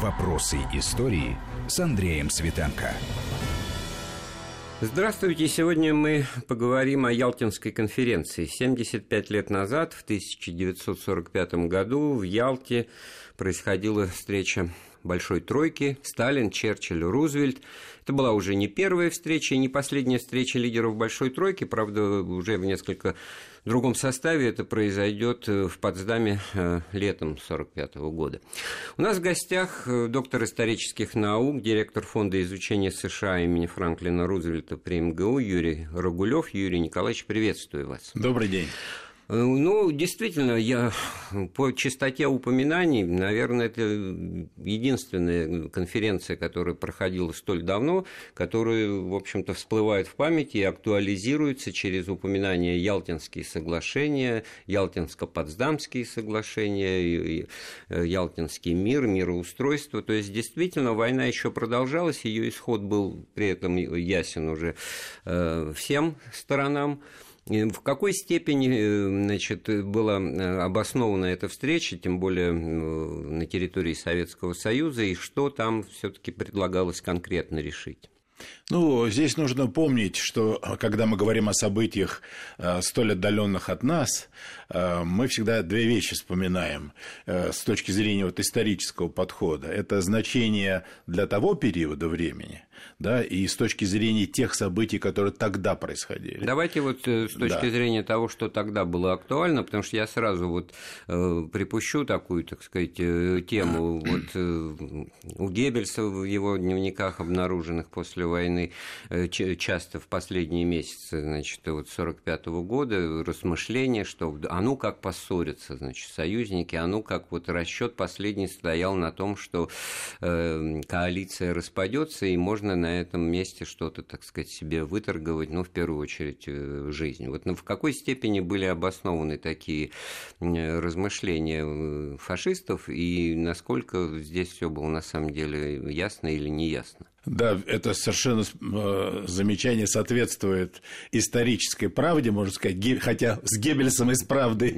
Вопросы истории с Андреем Светенко. Здравствуйте. Сегодня мы поговорим о Ялтинской конференции. 75 лет назад, в 1945 году, в Ялте происходила встреча Большой Тройки, Сталин, Черчилль, Рузвельт. Это была уже не первая встреча и не последняя встреча лидеров Большой Тройки, правда, уже в несколько другом составе это произойдет э, в Потсдаме э, летом 1945 года. У нас в гостях э, доктор исторических наук, директор Фонда изучения США имени Франклина Рузвельта при МГУ Юрий Рогулев. Юрий Николаевич, приветствую вас. Добрый день. Э, ну, действительно, я по частоте упоминаний, наверное, это единственная конференция, которая проходила столь давно, которая, в общем-то, всплывает в памяти и актуализируется через упоминание Ялтинские соглашения, Ялтинско-Потсдамские соглашения, э, Ялтинский мир, мироустройство. То есть, действительно, война еще продолжалась, ее исход был при этом ясен уже э, всем сторонам. В какой степени э, значит, была э, обоснована эта встреча, тем более на территории Советского Союза, и что там все-таки предлагалось конкретно решить? Ну, здесь нужно помнить, что э, когда мы говорим о событиях столь отдаленных от нас, мы всегда две вещи вспоминаем с точки зрения вот исторического подхода. Это значение для того периода времени, да, и с точки зрения тех событий, которые тогда происходили. Давайте вот э, с точки да. зрения того, что тогда было актуально, потому что я сразу вот э, припущу такую, так сказать, э, тему. Вот э, у Геббельса в его дневниках, обнаруженных после войны, э, часто в последние месяцы, значит, вот 45 -го года, размышления, что а ну как поссорятся, значит, союзники, а ну как вот расчет последний стоял на том, что э, коалиция распадется и можно можно на этом месте что-то, так сказать, себе выторговать, ну, в первую очередь, э, жизнь. Вот ну, в какой степени были обоснованы такие размышления э, фашистов, и насколько здесь все было на самом деле ясно или неясно? Да, это совершенно э, замечание соответствует исторической правде, можно сказать, хотя с Геббельсом и с правдой,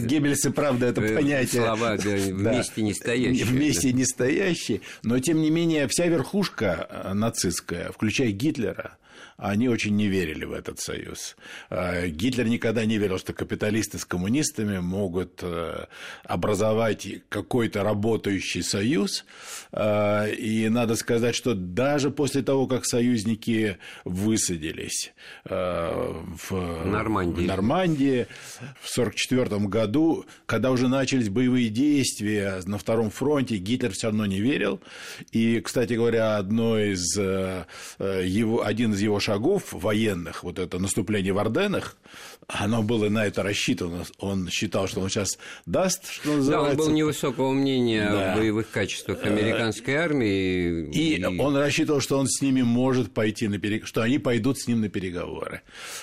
Геббельс и правда это э, понятие. Слова вместе не стоящие. Вместе не стоящие, но тем не менее вся верхушка э, нацистская, включая Гитлера, они очень не верили в этот союз. А, Гитлер никогда не верил, что капиталисты с коммунистами могут э, образовать какой-то работающий союз. А, и надо сказать, что даже после того, как союзники высадились э, в Нормандии, в, Нормандии, в 1944 году, когда уже начались боевые действия на Втором фронте, Гитлер все равно не верил. И, кстати говоря, одно из э, его, один из его шагов военных, вот это наступление в Орденах, оно было на это рассчитано. Он считал, что он сейчас даст, что называется. Да, он был невысокого мнения да. о боевых качествах э, американской армии. И, и он рассчитывал, что он с ними может пойти на переговоры, что они пойдут с ним на переговоры.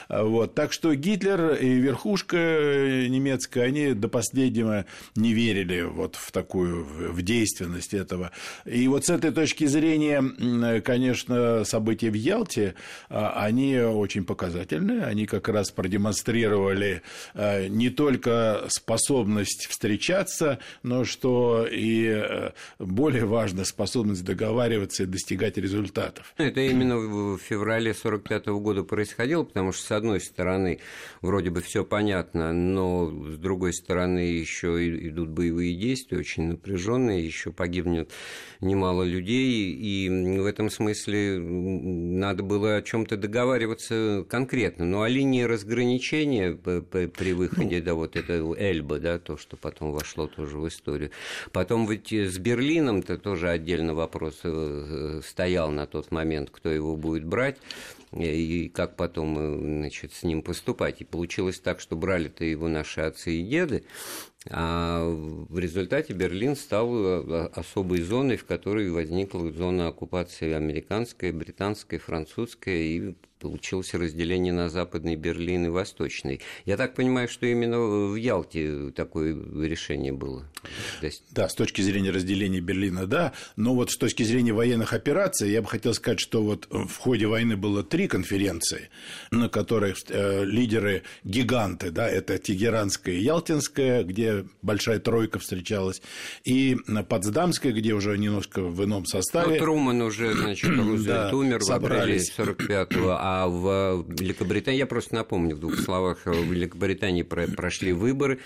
Вот. Так что Гитлер и верхушка немецкая, они до последнего не верили вот в такую, в действенность этого. И вот с этой точки зрения, конечно, события в Ялте, а, они очень показательны. Они как раз продемонстрировали демонстрировали э, не только способность встречаться, но что и э, более важно способность договариваться и достигать результатов. Это именно в феврале 1945 года происходило, потому что, с одной стороны, вроде бы все понятно, но с другой стороны еще идут боевые действия, очень напряженные, еще погибнет немало людей, и в этом смысле надо было о чем-то договариваться конкретно. Ну а линии разграничения решение при выходе, ну, да, вот это Эльба, да, то, что потом вошло тоже в историю. Потом ведь с Берлином-то тоже отдельно вопрос э, стоял на тот момент, кто его будет брать и как потом э, значит, с ним поступать. И получилось так, что брали-то его наши отцы и деды, а в результате Берлин стал э, особой зоной, в которой возникла зона оккупации американская, британская, французская, и получилось разделение на Западный Берлин и Восточный. Я так понимаю, что именно в Ялте такое решение было. Да, с точки зрения разделения Берлина, да. Но вот с точки зрения военных операций, я бы хотел сказать, что вот в ходе войны было три конференции, на которых э, лидеры гиганты, да, это Тегеранская и Ялтинская, где большая тройка встречалась, и Потсдамская, где уже немножко в ином составе. Ну, Труман уже, значит, Рузвельт да, умер собрались. в апреле 45-го, а в Великобритании, я просто напомню в двух словах, в Великобритании прошли выборы,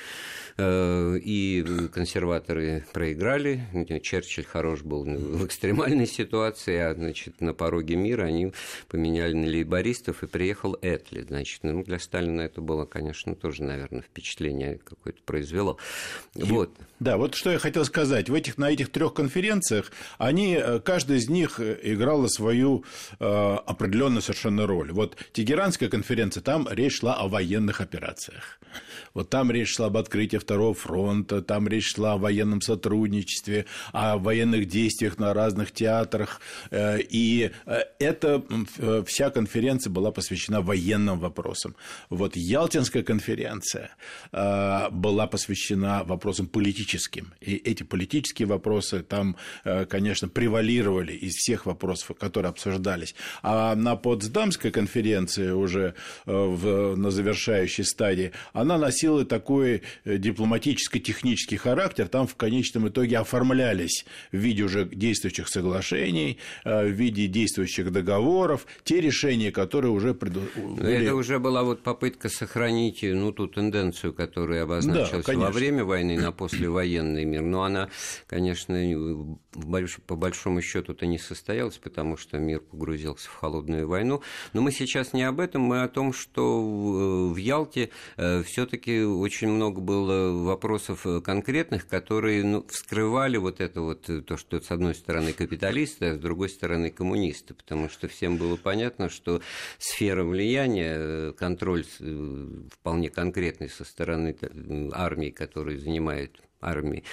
Э, и консерваторы проиграли. Черчилль хорош был в экстремальной ситуации, а значит, на пороге мира они поменяли на лейбористов, и приехал Этли. Значит, ну, для Сталина это было, конечно, тоже, наверное, впечатление какое-то произвело. Вот. Да, вот что я хотел сказать. В этих, на этих трех конференциях они, э, каждая из них играла свою э, определенную совершенно роль. Вот Тегеранская конференция, там речь шла о военных операциях. Вот там речь шла об открытии Второго фронта, там речь шла о военном сотрудничестве, о военных действиях на разных театрах. Э, и э, эта э, вся конференция была посвящена военным вопросам. Вот Ялтинская конференция была посвящена вопросам политическим. И эти политические вопросы там, конечно, превалировали из всех вопросов, которые обсуждались. А на Потсдамской конференции уже в, на завершающей стадии она носила такой дипломатическо-технический характер, там в конечном итоге оформлялись в виде уже действующих соглашений, э, в виде действующих договоров, те решения, которые уже пред... были... Это уже была вот попытка сохранить ну, ту тенденцию, которая обозначилась да, во время войны на послевоенный мир. Но она, конечно, по большому счету-то не состоялась, потому что мир погрузился в холодную войну. Но мы сейчас не об этом, мы о том, что Ялте э, все-таки очень много было вопросов э, конкретных, которые ну, вскрывали вот это вот, э, то, что с одной стороны капиталисты, а с другой стороны коммунисты, потому что всем было понятно, что сфера влияния, контроль вполне конкретный со стороны армии, которая занимает армии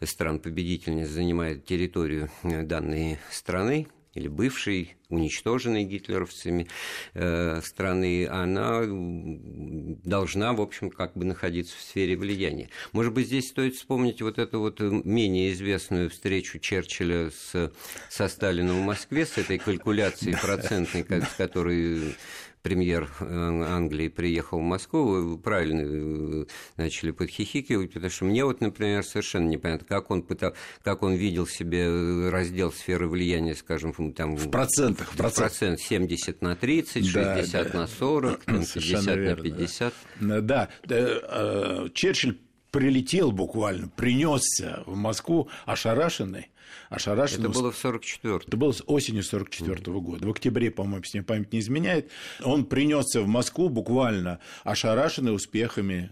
стран-победительниц занимает территорию данной страны, или бывшей, уничтоженной гитлеровцами э, страны, она должна, в общем, как бы находиться в сфере влияния. Может быть, здесь стоит вспомнить вот эту вот менее известную встречу Черчилля с, со Сталином в Москве, с этой калькуляцией процентной, с которой премьер э, Англии приехал в Москву, вы правильно э, начали подхихикивать, потому что мне вот, например, совершенно непонятно, как он, пытал, как он видел себе э, раздел сферы влияния, скажем, там... В процентах. В процент 70 на 30, 60 да, на 40, там, 50 верно, на 50. Да, да Черчилль прилетел буквально, принесся в Москву ошарашенный, ошарашенный. Это было в 44 Это было осенью 44 -го года. В октябре, по-моему, с ним память не изменяет. Он принесся в Москву буквально ошарашенный успехами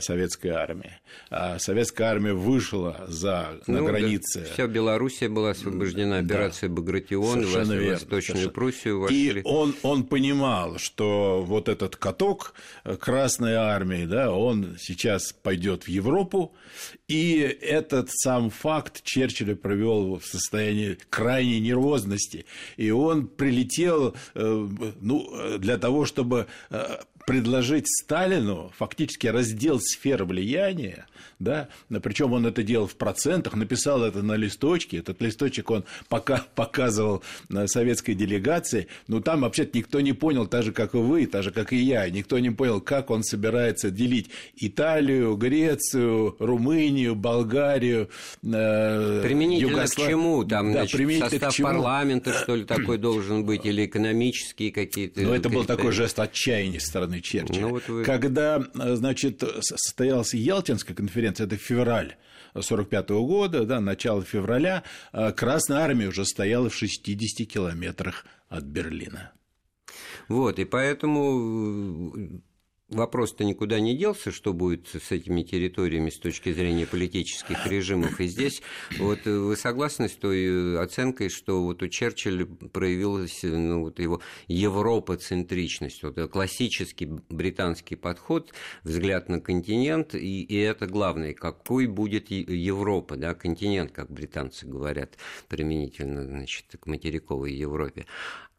советской армии. А советская армия вышла за, ну, на границе. Да. Вся Белоруссия была освобождена, операция да. Багратион, в Восточную совершенно. Пруссию вошли. И он, он понимал, что вот этот каток э, Красной армии, да, он сейчас пойдет в Европу, и этот сам факт Черчилль провел в состоянии крайней нервозности, и он прилетел э, ну, для того, чтобы предложить Сталину фактически раздел сфер влияния, да, причем он это делал в процентах, написал это на листочке, этот листочек он пока показывал советской делегации, но там вообще-то никто не понял, так же, как и вы, так же, как и я, никто не понял, как он собирается делить Италию, Грецию, Румынию, Болгарию, э, Применительно Югослав... к чему? Там, да, значит, состав чему? парламента, что ли, такой должен быть, или экономические какие-то... Ну, это был такой жест отчаяния со стороны Черчилля. Ну, вот вы... Когда, значит, состоялась Ялтинская конференция, это февраль 1945 года, да, начало февраля, а Красная Армия уже стояла в 60 километрах от Берлина. Вот, и поэтому вопрос-то никуда не делся, что будет с этими территориями с точки зрения политических режимов. И здесь вот вы согласны с той оценкой, что вот у Черчилля проявилась ну, вот его европоцентричность, вот классический британский подход, взгляд на континент, и, и это главное, какой будет Европа, да, континент, как британцы говорят, применительно значит, к материковой Европе.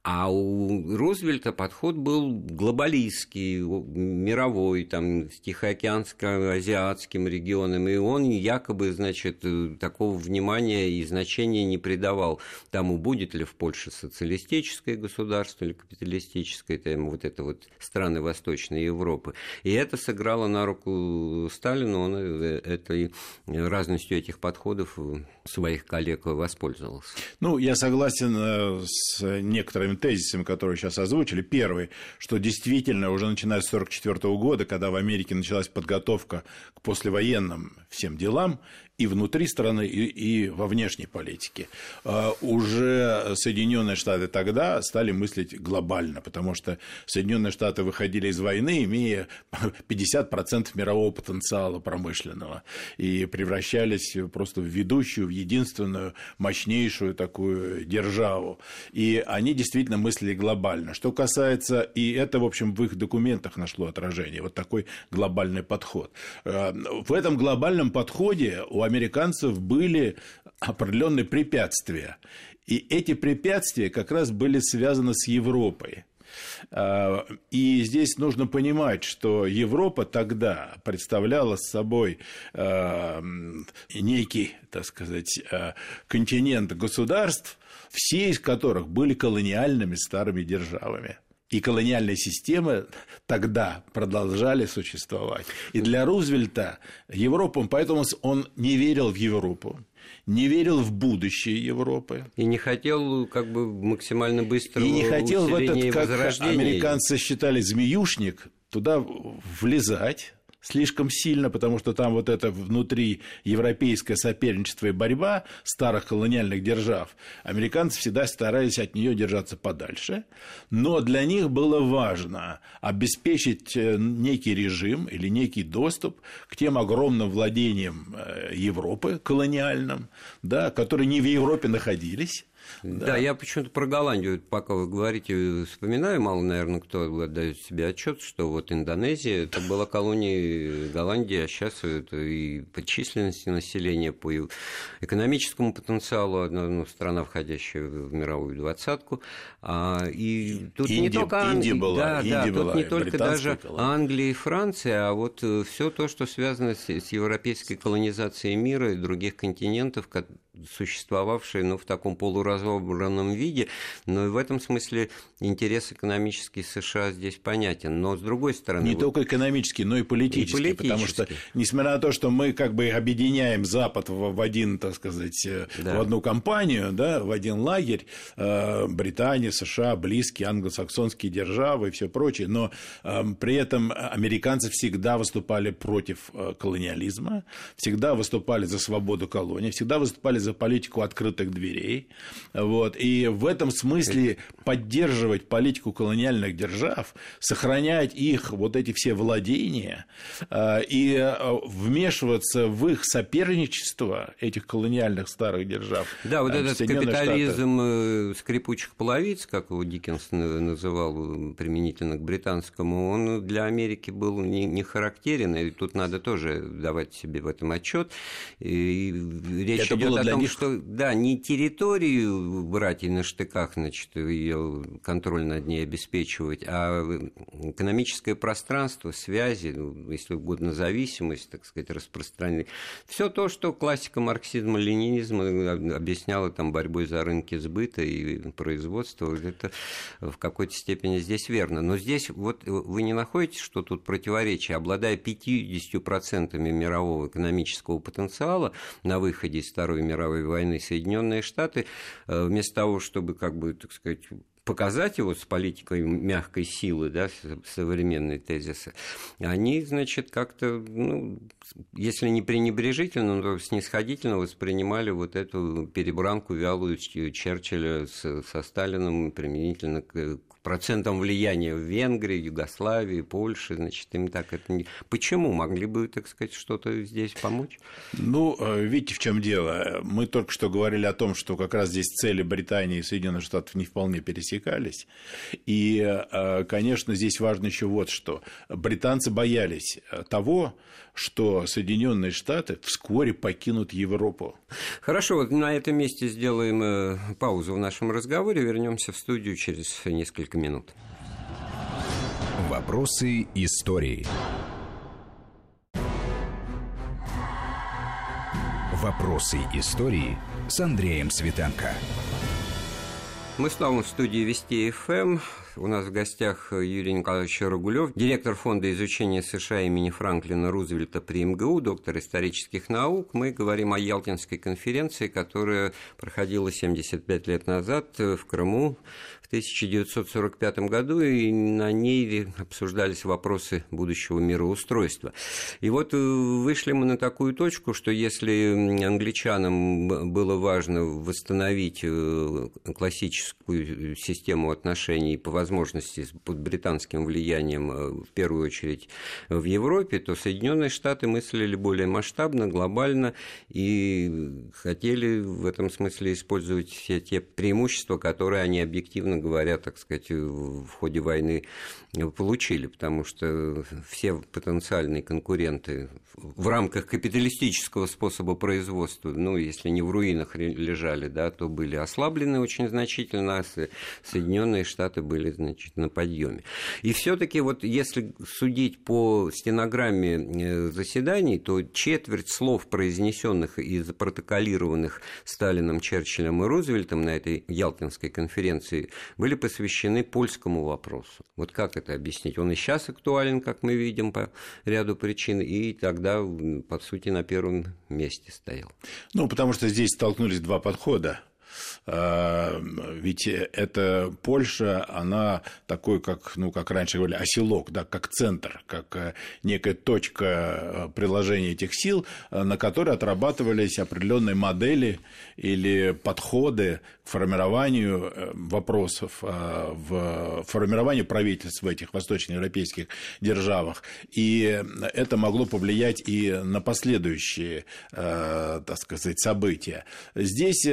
А у Рузвельта подход был глобалистский, мировой, там, с Тихоокеанско-азиатским регионом, и он якобы, значит, такого внимания и значения не придавал тому, будет ли в Польше социалистическое государство или капиталистическое, там, вот это вот страны Восточной Европы. И это сыграло на руку Сталину, он э, этой разностью этих подходов своих коллег воспользовался. Ну, я согласен э, с некоторыми тезисами, которые сейчас озвучили. Первый, что действительно уже начиная с 1944 года, когда в Америке началась подготовка к послевоенным всем делам, и внутри страны, и, и во внешней политике. А, уже Соединенные Штаты тогда стали мыслить глобально, потому что Соединенные Штаты выходили из войны, имея 50% мирового потенциала промышленного, и превращались просто в ведущую, в единственную, мощнейшую такую державу. И они действительно мыслили глобально. Что касается, и это, в общем, в их документах нашло отражение, вот такой глобальный подход. А, в этом глобальном подходе у американцев были определенные препятствия. И эти препятствия как раз были связаны с Европой. А, и здесь нужно понимать, что Европа тогда представляла собой а, некий, так сказать, а, континент государств, все из которых были колониальными старыми державами и колониальные системы тогда продолжали существовать. И для Рузвельта Европа, поэтому он не верил в Европу, не верил в будущее Европы. И не хотел как бы максимально быстро И не хотел в этот, как американцы считали, змеюшник, туда влезать, слишком сильно, потому что там вот это внутри европейское соперничество и борьба старых колониальных держав, американцы всегда старались от нее держаться подальше, но для них было важно обеспечить э, некий режим или некий доступ к тем огромным владениям э, Европы колониальным, да, которые не в Европе находились, да. да, я почему-то про Голландию, пока вы говорите, вспоминаю, мало, наверное, кто отдает себе отчет, что вот Индонезия это была колония Голландии, а сейчас это и по численности населения, по экономическому потенциалу, ну, страна, входящая в мировую двадцатку. А, и тут Индия, не только Индия была, да, Индия да, была, тут не только даже колония. Англия и Франция, а вот э, все то, что связано с, с европейской колонизацией мира и других континентов, существовавшие ну, в таком полуразобранном виде. Но и в этом смысле интерес экономический США здесь понятен. Но с другой стороны... Не вот... только экономический, но и политический, и политический. Потому что, несмотря на то, что мы как бы объединяем Запад в один, так сказать, э, да. в одну компанию, да, в один лагерь, э, Британия, США, близкие англосаксонские державы и все прочее, но э, при этом американцы всегда выступали против колониализма, всегда выступали за свободу колонии, всегда выступали за политику открытых дверей. Вот. И в этом смысле поддерживать политику колониальных держав, сохранять их вот эти все владения э, и э, вмешиваться в их соперничество этих колониальных старых держав. Да, вот этот капитализм Штаты. Э, скрипучих половиц, как его Диккенс называл применительно к британскому, он для Америки был не, не характерен, и тут надо тоже давать себе в этом отчет. И речь Это идет о том, них... что да, не территорию брать и на штыках, значит, ее контроль над ней обеспечивать, а экономическое пространство, связи, ну, если угодно, зависимость, так сказать, распространение. Все то, что классика марксизма, ленинизма объясняла там борьбой за рынки сбыта и производства, это в какой-то степени здесь верно. Но здесь вот вы не находите, что тут противоречие, обладая 50% мирового экономического потенциала на выходе из Второй мировой войны Соединенные Штаты, э, вместо того, чтобы, как бы, так сказать, показать его с политикой мягкой силы, да, современные тезисы, они, значит, как-то, ну, если не пренебрежительно, то снисходительно воспринимали вот эту перебранку вялую Черчилля со Сталином применительно к, процентом влияния в Венгрии, Югославии, Польше, значит, им так это не... Почему? Могли бы, так сказать, что-то здесь помочь? Ну, э, видите, в чем дело. Мы только что говорили о том, что как раз здесь цели Британии и Соединенных Штатов не вполне пересекались. И, э, конечно, здесь важно еще вот что. Британцы боялись того, что Соединенные Штаты вскоре покинут Европу. Хорошо, вот на этом месте сделаем э, паузу в нашем разговоре, вернемся в студию через несколько минут. Вопросы истории. Вопросы истории с Андреем Светенко. Мы снова в студии Вести ФМ. У нас в гостях Юрий Николаевич Рогулев, директор Фонда изучения США имени Франклина Рузвельта при МГУ, доктор исторических наук. Мы говорим о Ялтинской конференции, которая проходила 75 лет назад в Крыму в 1945 году, и на ней обсуждались вопросы будущего мироустройства. И вот э, вышли мы на такую точку, что если англичанам было важно восстановить э, классическую систему отношений по возможности под британским влиянием, э, в первую очередь в Европе, то Соединенные Штаты мыслили более масштабно, глобально и хотели в этом смысле использовать все те преимущества, которые они объективно говоря, так сказать, в ходе войны получили, потому что все потенциальные конкуренты в рамках капиталистического способа производства, ну, если не в руинах лежали, да, то были ослаблены очень значительно, а Соединенные Штаты были, значит, на подъеме. И все-таки вот если судить по стенограмме э, заседаний, то четверть слов, произнесенных и запротоколированных Сталином, Черчиллем и Рузвельтом на этой Ялтинской конференции были посвящены польскому вопросу. Вот как это объяснить? Он и сейчас актуален, как мы видим, по ряду причин, и тогда, по сути, на первом месте стоял. Ну, потому что здесь столкнулись два подхода. А, ведь эта Польша, она такой, как, ну, как раньше говорили, оселок, да, как центр, как э, некая точка э, приложения этих сил, э, на которой отрабатывались определенные модели или подходы к формированию вопросов, в формированию правительств в этих восточноевропейских державах. И это могло повлиять и на последующие, так сказать, события. Здесь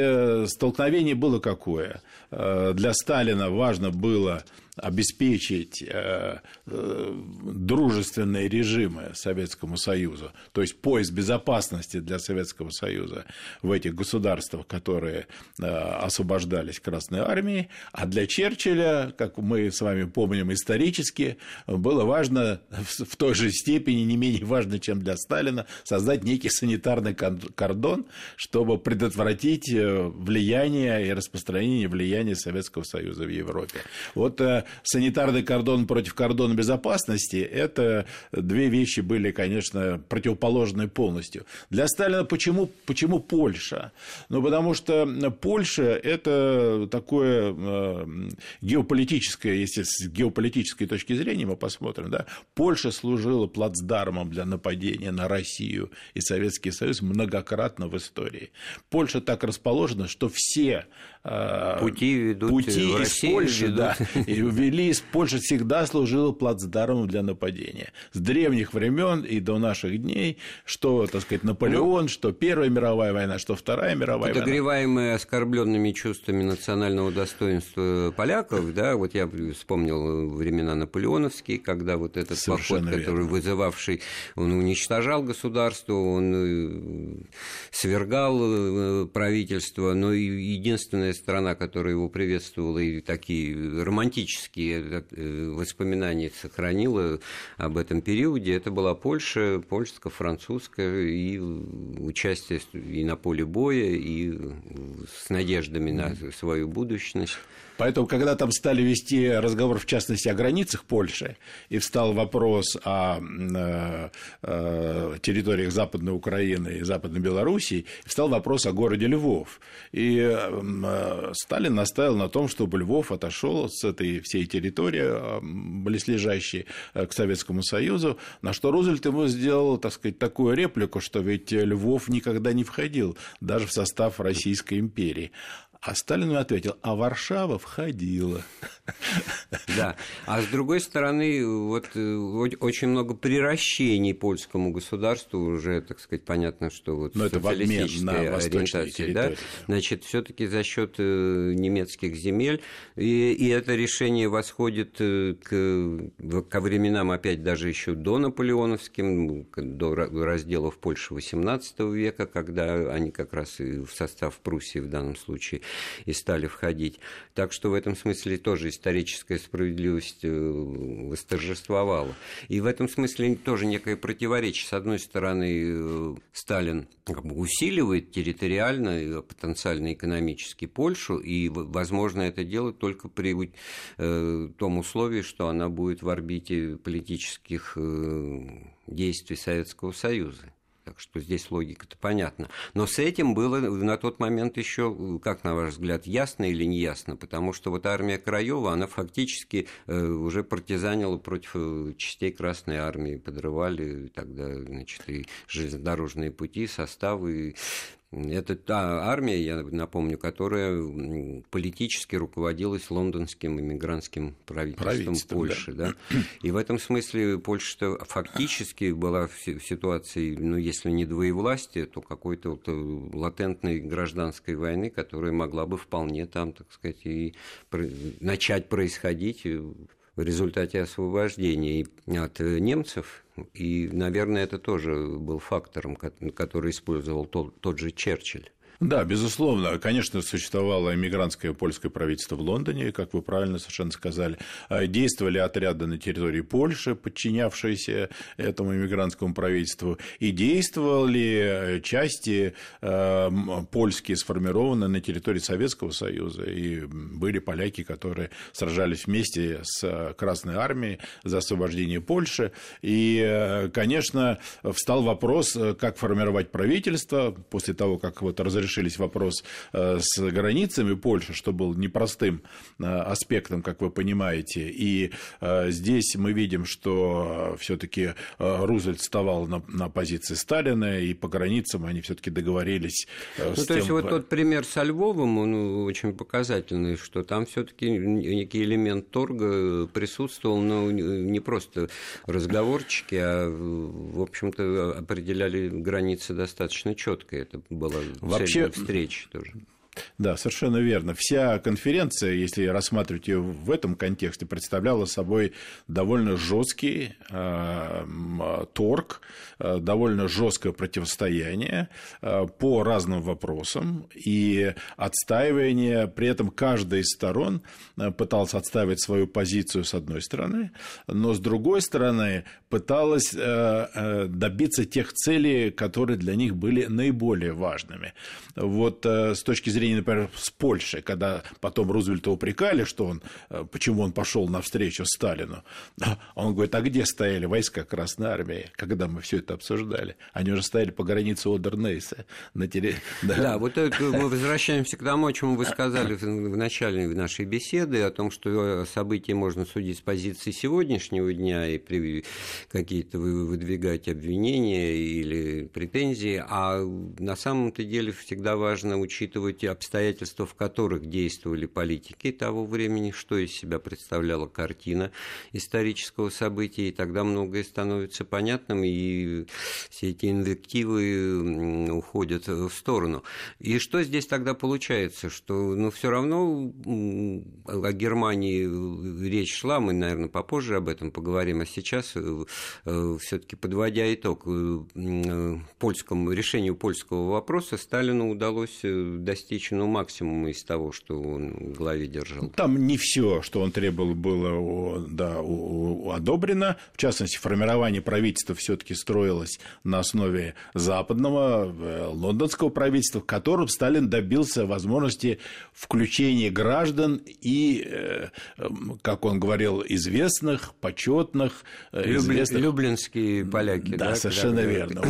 столкновение Столкновение было какое? Э, для Сталина важно было обеспечить э, э, дружественные режимы Советскому Союзу, то есть пояс безопасности для Советского Союза в этих государствах, которые э, освобождались Красной Армией, а для Черчилля, как мы с вами помним исторически, было важно в той же степени, не менее важно, чем для Сталина, создать некий санитарный кордон, чтобы предотвратить влияние и распространение влияния Советского Союза в Европе. Вот санитарный кордон против кордона безопасности, это две вещи были, конечно, противоположные полностью. Для Сталина почему, почему Польша? Ну, потому что Польша – это такое э, геополитическое, если с геополитической точки зрения мы посмотрим, да, Польша служила плацдармом для нападения на Россию и Советский Союз многократно в истории. Польша так расположена, что все э, пути ведут пути в из Польши, ведут... да, и вели из Польши всегда служила плацдармом для нападения. С древних времен и до наших дней, что, так сказать, Наполеон, что Первая мировая война, что Вторая мировая война. Подогреваемые оскорбленными чувствами национального достоинства поляков, да, вот я вспомнил времена наполеоновские, когда вот этот Совершенно поход, который верно. вызывавший, он уничтожал государство, он э, свергал э, правительство, но единственная страна, которая его приветствовала, и такие романтические Э, воспоминаний сохранила об этом периоде. Это была Польша, польско-французская, и участие и на поле боя, и с надеждами на свою будущность. Поэтому, когда там стали вести разговор, в частности, о границах Польши, и встал вопрос о э, э, территориях Западной Украины и Западной Белоруссии, встал вопрос о городе Львов. И э, Сталин наставил на том, чтобы Львов отошел с этой всей территории, близлежащей к Советскому Союзу, на что Рузвельт ему сделал, так сказать, такую реплику, что ведь Львов никогда не входил даже в состав Российской империи. А Сталин ответил, а Варшава входила. Да, а с другой стороны, вот э, очень много приращений польскому государству, уже, так сказать, понятно, что вот Но это в обмен на ориентации, да, значит, все таки за счет э, немецких земель, и, и это решение восходит э, к, ко временам, опять даже еще до наполеоновским, до разделов Польши XVIII века, когда они как раз и в состав Пруссии в данном случае и стали входить. Так что в этом смысле тоже историческая справедливость э, восторжествовала. И в этом смысле тоже некое противоречие. С одной стороны, э, Сталин как бы усиливает территориально, и потенциально экономически Польшу, и, возможно, это делать только при э, том условии, что она будет в орбите политических действий Советского Союза. Так что здесь логика-то понятна. Но с этим было на тот момент еще, как на ваш взгляд, ясно или не ясно? Потому что вот армия Краева, она фактически э, уже партизанила против э, частей Красной Армии, подрывали тогда, значит, и железнодорожные пути, составы, это та армия, я напомню, которая политически руководилась лондонским иммигрантским правительством, Польши. Да. Да? И в этом смысле Польша фактически была в ситуации, ну, если не двоевластия, то какой-то вот э, латентной гражданской войны, которая могла бы вполне там, так сказать, и начать происходить в результате освобождения от немцев. И, наверное, это тоже был фактором, который использовал тот, тот же Черчилль. Да, безусловно. Конечно, существовало иммигрантское польское правительство в Лондоне, как вы правильно совершенно сказали. А, действовали отряды на территории Польши, подчинявшиеся этому иммигрантскому правительству, и действовали части э, польские сформированы на территории Советского Союза, и были поляки, которые сражались вместе с Красной Армией за освобождение Польши. И, э, конечно, встал вопрос, э, как формировать правительство после того, как вот разрешили решились вопрос э, с границами Польши, что был непростым э, аспектом, как вы понимаете. И э, здесь мы видим, что все-таки Рузвельт вставал на, на позиции Сталина, и по границам они все-таки договорились. Ну, то тем... есть, вот тот пример со Львовым, он очень показательный, что там все-таки некий элемент торга присутствовал, но не просто разговорчики, а, в общем-то, определяли границы достаточно четко. Это было Вообще, встречи тоже. Да, совершенно верно. Вся конференция, если рассматривать ее в этом контексте, представляла собой довольно жесткий э, торг, э, довольно жесткое противостояние э, по разным вопросам и отстаивание. При этом каждая из сторон э, пыталась отстаивать свою позицию с одной стороны, но с другой стороны пыталась добиться тех целей, которые для них были наиболее важными. Вот с точки зрения зрения, например, с Польшей, когда потом Рузвельта упрекали, что он, э, почему он пошел навстречу Сталину, он говорит, а где стояли войска Красной Армии, когда мы все это обсуждали? Они уже стояли по границе Одернейса. На терри... да. да, вот мы возвращаемся к тому, о чем вы сказали в начале нашей беседы, о том, что события можно судить с позиции сегодняшнего дня и при какие-то выдвигать обвинения или претензии, а на самом-то деле всегда важно учитывать обстоятельства, в которых действовали политики того времени, что из себя представляла картина исторического события, и тогда многое становится понятным, и все эти инвективы уходят в сторону. И что здесь тогда получается? Что ну, все равно о Германии речь шла, мы, наверное, попозже об этом поговорим, а сейчас э, э, все-таки подводя итог э, польскому, решению польского вопроса, Сталину удалось достичь ну, максимум из того, что он в главе держал. Там не все, что он требовал, было да, одобрено. В частности, формирование правительства все-таки строилось на основе западного э, лондонского правительства, в котором Сталин добился возможности включения граждан и, э, как он говорил, известных, почетных, э, известных... Люблинские поляки. Да, да совершенно верно.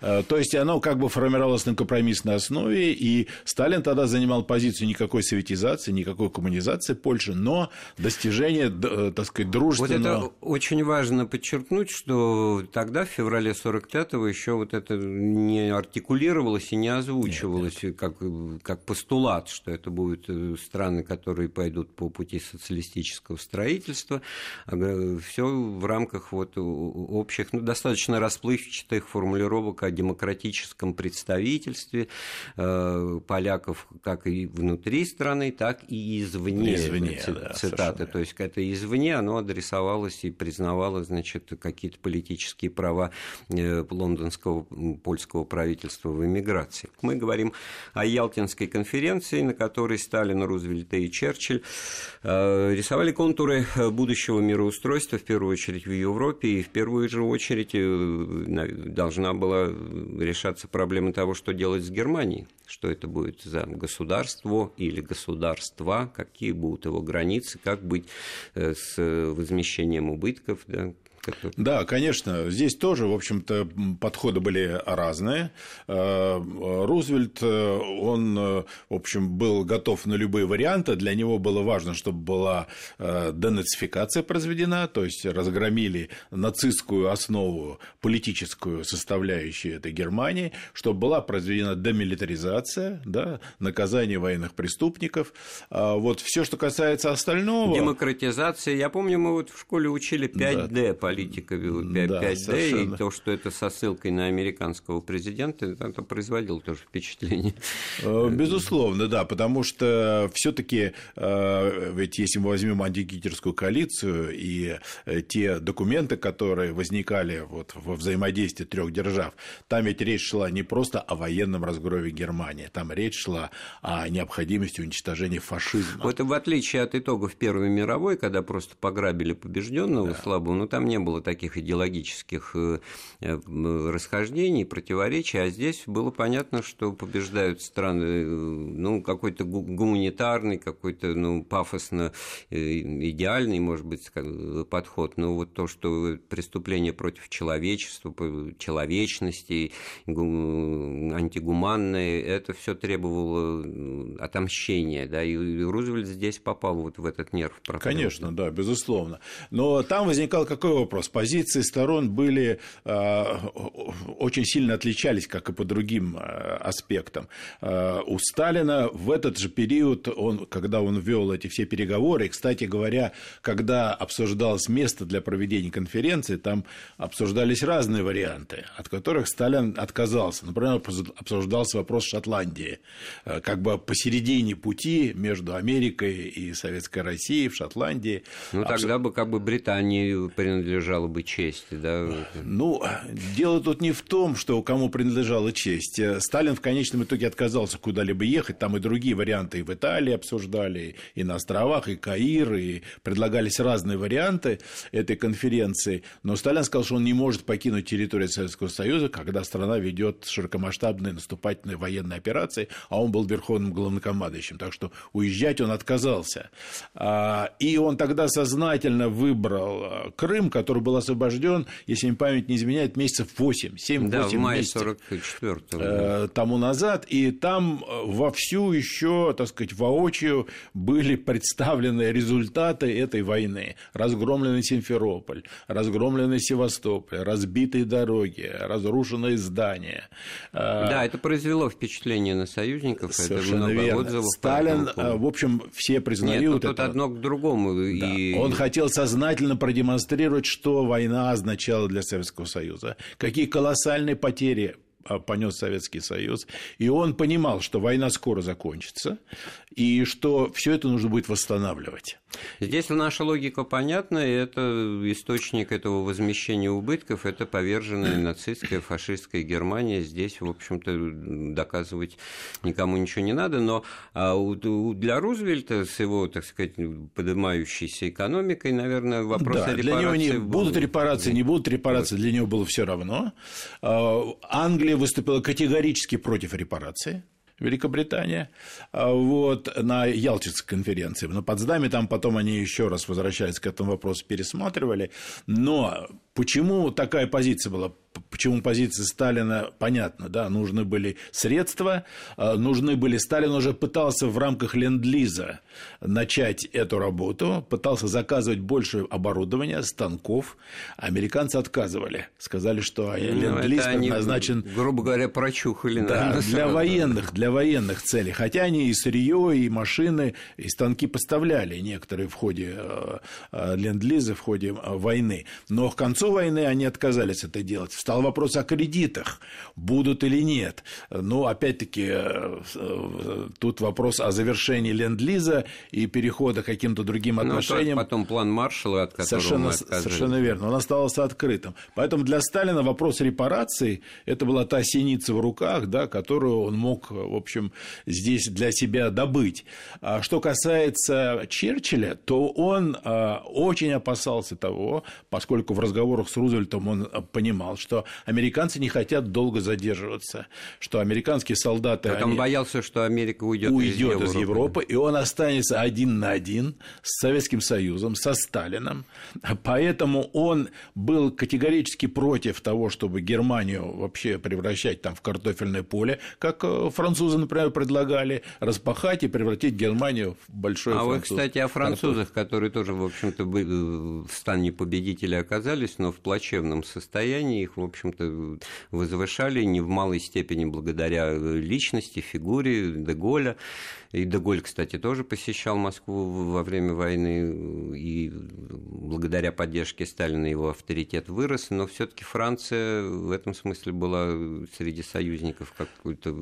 Вот. То есть оно как бы формировалось на компромиссной основе, и Сталин тогда тогда занимал позицию никакой советизации, никакой коммунизации Польши, но достижение, э, так сказать, дружественного... Вот это очень важно подчеркнуть, что тогда, в феврале 45-го, еще вот это не артикулировалось и не озвучивалось нет, нет. Как, как постулат, что это будут э, страны, которые пойдут по пути социалистического строительства. А, Все в рамках вот общих, ну, достаточно расплывчатых формулировок о демократическом представительстве э, поляков как и внутри страны, так и извне. Извне, цитаты. Да, То есть это извне, оно адресовалось и признавало, значит, какие-то политические права э, лондонского польского правительства в эмиграции. Мы говорим о Ялтинской конференции, на которой Сталин, Рузвельт и Черчилль э, рисовали контуры будущего мироустройства, в первую очередь в Европе, и в первую же очередь должна была решаться проблема того, что делать с Германией, что это будет за государство или государства, какие будут его границы, как быть э, с возмещением убытков, да, Который... Да, конечно. Здесь тоже, в общем-то, подходы были разные. Э, Рузвельт, э, он, э, в общем, был готов на любые варианты. Для него было важно, чтобы была денацификация произведена, то есть разгромили нацистскую основу, политическую составляющую этой Германии, чтобы была произведена демилитаризация, да, наказание военных преступников. А вот все, что касается остального... Демократизация. Я помню, мы вот в школе учили 5D да политика 5D, да, и то, что это со ссылкой на американского президента, это производило тоже впечатление. Э, безусловно, да, потому что все таки э, ведь если мы возьмем антигитлеровскую коалицию и э, те документы, которые возникали вот во взаимодействии трех держав, там ведь речь шла не просто о военном разгрове Германии, там речь шла о необходимости уничтожения фашизма. Вот в отличие от итогов Первой мировой, когда просто пограбили побежденного да. слабого, ну там не было таких идеологических э, э, расхождений, противоречий, а здесь было понятно, что побеждают страны, э, ну, какой-то гуманитарный, какой-то, ну, пафосно идеальный, может быть, подход, но вот то, что преступление против человечества, человечности, антигуманное, это все требовало отомщения, да, и Рузвельт здесь попал вот в этот нерв. Конечно, да, безусловно. Но там возникал какой вопрос? Позиции сторон были а, очень сильно отличались, как и по другим а, аспектам. А, у Сталина в этот же период, он, когда он вел эти все переговоры, и, кстати говоря, когда обсуждалось место для проведения конференции, там обсуждались разные варианты, от которых Сталин отказался. Например, обсуждался вопрос Шотландии, как бы посередине пути между Америкой и Советской Россией в Шотландии. Ну, тогда бы как бы Британии принадлежало бы честь, да? Ну, дело тут не в том, что кому принадлежала честь. Сталин в конечном итоге отказался куда-либо ехать, там и другие варианты и в Италии обсуждали, и на островах, и Каир, и предлагались разные варианты этой конференции, но Сталин сказал, что он не может покинуть территорию Советского Союза, когда страна ведет широкомасштабные наступательные военные операции, а он был верховным главнокомандующим, так что уезжать он отказался. А, и он тогда сознательно выбрал а, Крым, который был освобожден, если мне память не изменяет, месяцев 8, 7-8 да, в мае месяцев 44 э, тому назад, и там э, вовсю еще, так сказать, воочию были представлены результаты этой войны. Разгромленный Симферополь, разгромленный Севастополь, разбитые дороги, разрушенные здания. Э, да, это произвело впечатление на союзников, Совершенно это много верно. отзывов. Сталин, в общем, все признают Нет, ну, тут это. одно к другому. Да. И... Он хотел сознательно продемонстрировать, что война означала для Советского Союза, какие колоссальные потери понес Советский Союз, и он понимал, что война скоро закончится, и что все это нужно будет восстанавливать. Здесь наша логика понятна, и это источник этого возмещения убытков, это поверженная нацистская, фашистская Германия. Здесь, в общем-то, доказывать никому ничего не надо, но а для Рузвельта с его, так сказать, поднимающейся экономикой, наверное, вопрос да, о репарации... Для него не, был... будут репарации, не будут репарации, для него было все равно. А, Англия выступила категорически против репарации. Великобритания, а, вот, на Ялтинской конференции. На Потсдаме там потом они еще раз возвращались к этому вопросу, пересматривали. Но почему такая позиция была? почему позиция Сталина понятна, да, нужны были средства, э, нужны были, Сталин уже пытался в рамках ленд-лиза начать эту работу, пытался заказывать больше оборудования, станков, американцы отказывали, сказали, что ну, ленд-лиз предназначен... грубо говоря, прочухали. Да, для военных, для военных целей, хотя они и сырье, и машины, и станки поставляли некоторые в ходе э, э, ленд-лиза, в ходе войны, но к концу войны они отказались это делать. Встал вопрос о кредитах, будут или нет. Но, опять-таки, э, э, тут вопрос о завершении ленд-лиза и перехода к каким-то другим ну, отношениям. Ну, потом план Маршалла, от которого совершенно, мы совершенно верно. Он оставался открытым. Поэтому для Сталина вопрос репараций – это была та синица в руках, да, которую он мог, в общем, здесь для себя добыть. А что касается Черчилля, то он а, очень опасался того, поскольку в разговорах с Рузвельтом он понимал, что американцы не хотят долго задерживаться, что американские солдаты... Так он боялся, что Америка уйдет, уйдет из, Европы. из Европы, и он останется один на один с Советским Союзом, со Сталином. Поэтому он был категорически против того, чтобы Германию вообще превращать там в картофельное поле, как э, французы, например, предлагали, распахать и превратить Германию в большое А вы, кстати, о французах, которые тоже, в общем-то, в стане победителя оказались, но в плачевном состоянии их, в общем-то, возвышали не в малой степени благодаря личности, фигуре Деголя. И Деголь, кстати, тоже посещал Москву во время войны, и благодаря поддержке Сталина его авторитет вырос, но все таки Франция в этом смысле была среди союзников, какой-то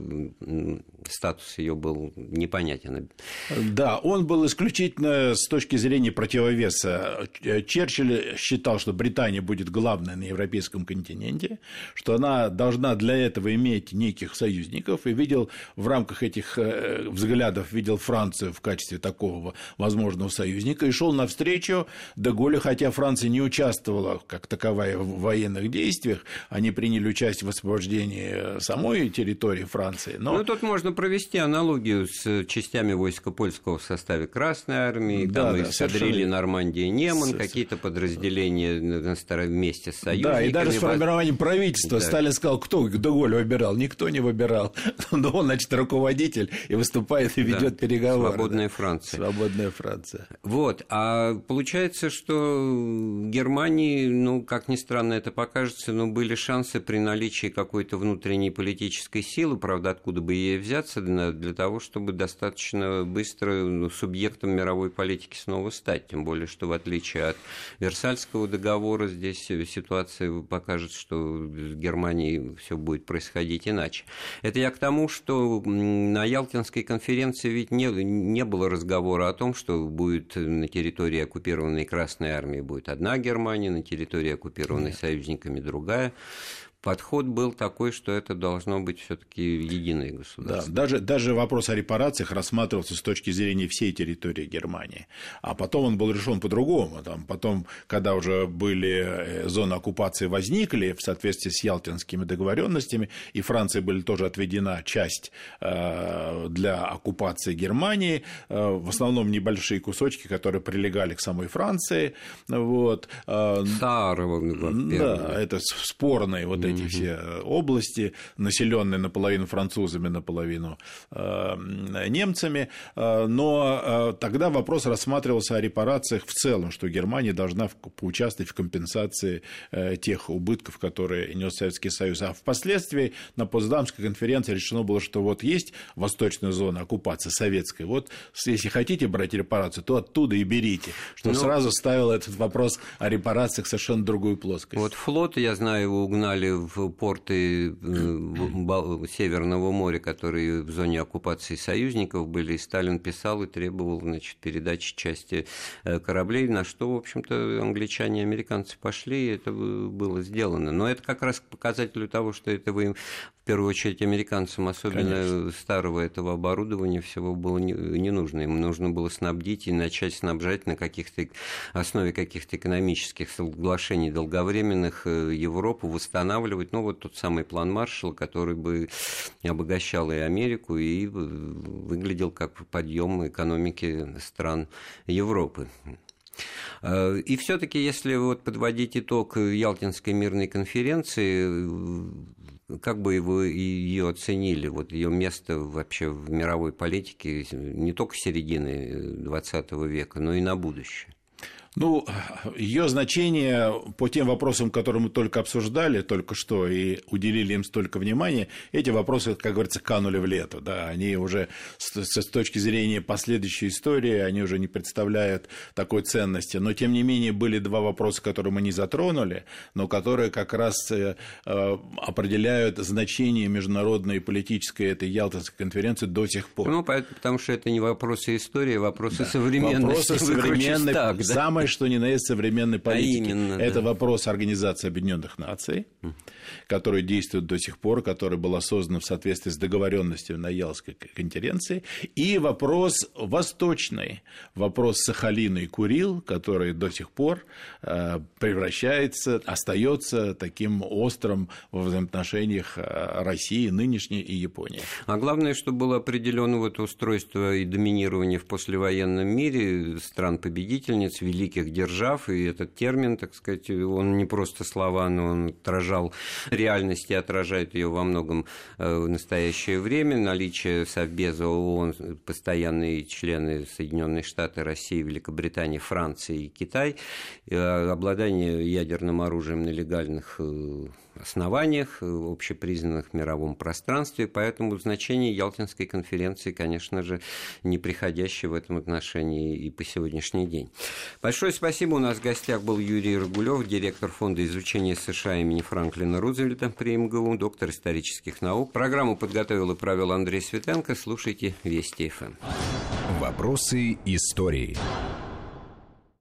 статус ее был непонятен. Да, он был исключительно с точки зрения противовеса. Черчилль считал, что Британия будет главной на европейском континенте, что она должна для этого иметь неких союзников, и видел в рамках этих э, взглядов видел Францию в качестве такого возможного союзника и шел навстречу Деголю, хотя Франция не участвовала как таковая в военных действиях, они приняли участие в освобождении самой территории Франции. Но... Ну, тут можно провести аналогию с частями войска польского в составе Красной Армии, да, там да, эскадрильи Нормандия Неман, какие-то подразделения вместе с союзниками. Да, и даже с формированием правительства да. Сталин сказал, кто Деголь выбирал? Никто не выбирал. Но он, значит, руководитель и выступает и ведет да, переговоры. Свободная да. Франция. Свободная Франция. Вот. А получается, что Германии, ну, как ни странно это покажется, но были шансы при наличии какой-то внутренней политической силы, правда, откуда бы ей взяться, для того, чтобы достаточно быстро ну, субъектом мировой политики снова стать. Тем более, что в отличие от Версальского договора, здесь ситуация покажет, что в Германии все будет происходить иначе. Это я к тому, что на Ялтинской конференции конференции ведь не, не было разговора о том, что будет на территории оккупированной Красной Армии будет одна Германия, на территории оккупированной Нет. союзниками другая подход был такой, что это должно быть все-таки единое государство. Да, даже, даже вопрос о репарациях рассматривался с точки зрения всей территории Германии. А потом он был решен по-другому. Там, потом, когда уже были э, зоны оккупации возникли в соответствии с ялтинскими договоренностями, и Франции были тоже отведена часть э, для оккупации Германии, э, в основном небольшие кусочки, которые прилегали к самой Франции. Вот. Саарова, да, это спорные вот эти все э, области, населенные наполовину французами, наполовину э, немцами. Э, но тогда вопрос рассматривался о репарациях в целом, что Германия должна поучаствовать в компенсации тех убытков, которые нес Советский Союз. А впоследствии на Потсдамской конференции решено было, что вот есть восточная зона оккупации советской, вот если хотите брать репарацию, то оттуда и берите, что Но... Ну, сразу ставило этот вопрос о репарациях совершенно другую плоскость. Вот флот, я знаю, его угнали в порты Северного моря, которые в зоне оккупации союзников были, и Сталин писал и требовал значит, передачи части э, кораблей, на что, в общем-то, англичане и американцы пошли, и это было сделано. Но это как раз показатель того, что это вы первую очередь американцам, особенно Конечно. старого этого оборудования, всего было не, не нужно. Им нужно было снабдить и начать снабжать на каких-то основе каких-то экономических соглашений долговременных э, Европу, восстанавливать. Ну, вот тот самый план Маршалла, который бы обогащал и Америку, и выглядел как подъем экономики стран Европы. Э, и все-таки, если вот подводить итог Ялтинской мирной конференции, как бы вы ее оценили, вот ее место вообще в мировой политике не только середины 20 века, но и на будущее? Ну, ее значение по тем вопросам, которые мы только обсуждали только что и уделили им столько внимания, эти вопросы, как говорится, канули в лето. Да, они уже с, с точки зрения последующей истории, они уже не представляют такой ценности. Но, тем не менее, были два вопроса, которые мы не затронули, но которые как раз э, определяют значение международной и политической этой Ялтинской конференции до сих пор. Ну, потому что это не вопросы истории, а вопросы да. современности. Вопросы современной, так, да? самое что ни на есть современной а политики. А именно, Это да. вопрос Организации Объединенных Наций, который действует до сих пор, который был создан в соответствии с договоренностью на Ялской конференции, и вопрос восточный, вопрос Сахалина и Курил, который до сих пор э, превращается, остается таким острым в взаимоотношениях э, России нынешней и Японии. А главное, что было определено вот устройство и доминирование в послевоенном мире стран-победительниц, великих держав, и этот термин, так сказать, он не просто слова, но он отражал реальность и отражает ее во многом э, в настоящее время. Наличие Совбеза ООН, постоянные члены Соединенные Штаты, России, Великобритании, Франции и Китай, э, обладание ядерным оружием на легальных э, основаниях, общепризнанных в мировом пространстве, поэтому значение Ялтинской конференции, конечно же, неприходящее в этом отношении и по сегодняшний день. Большое спасибо. У нас в гостях был Юрий Рогулев, директор Фонда изучения США имени Франклина Рузвельта при МГУ, доктор исторических наук. Программу подготовил и провел Андрей Светенко. Слушайте Вести ФМ. Вопросы истории.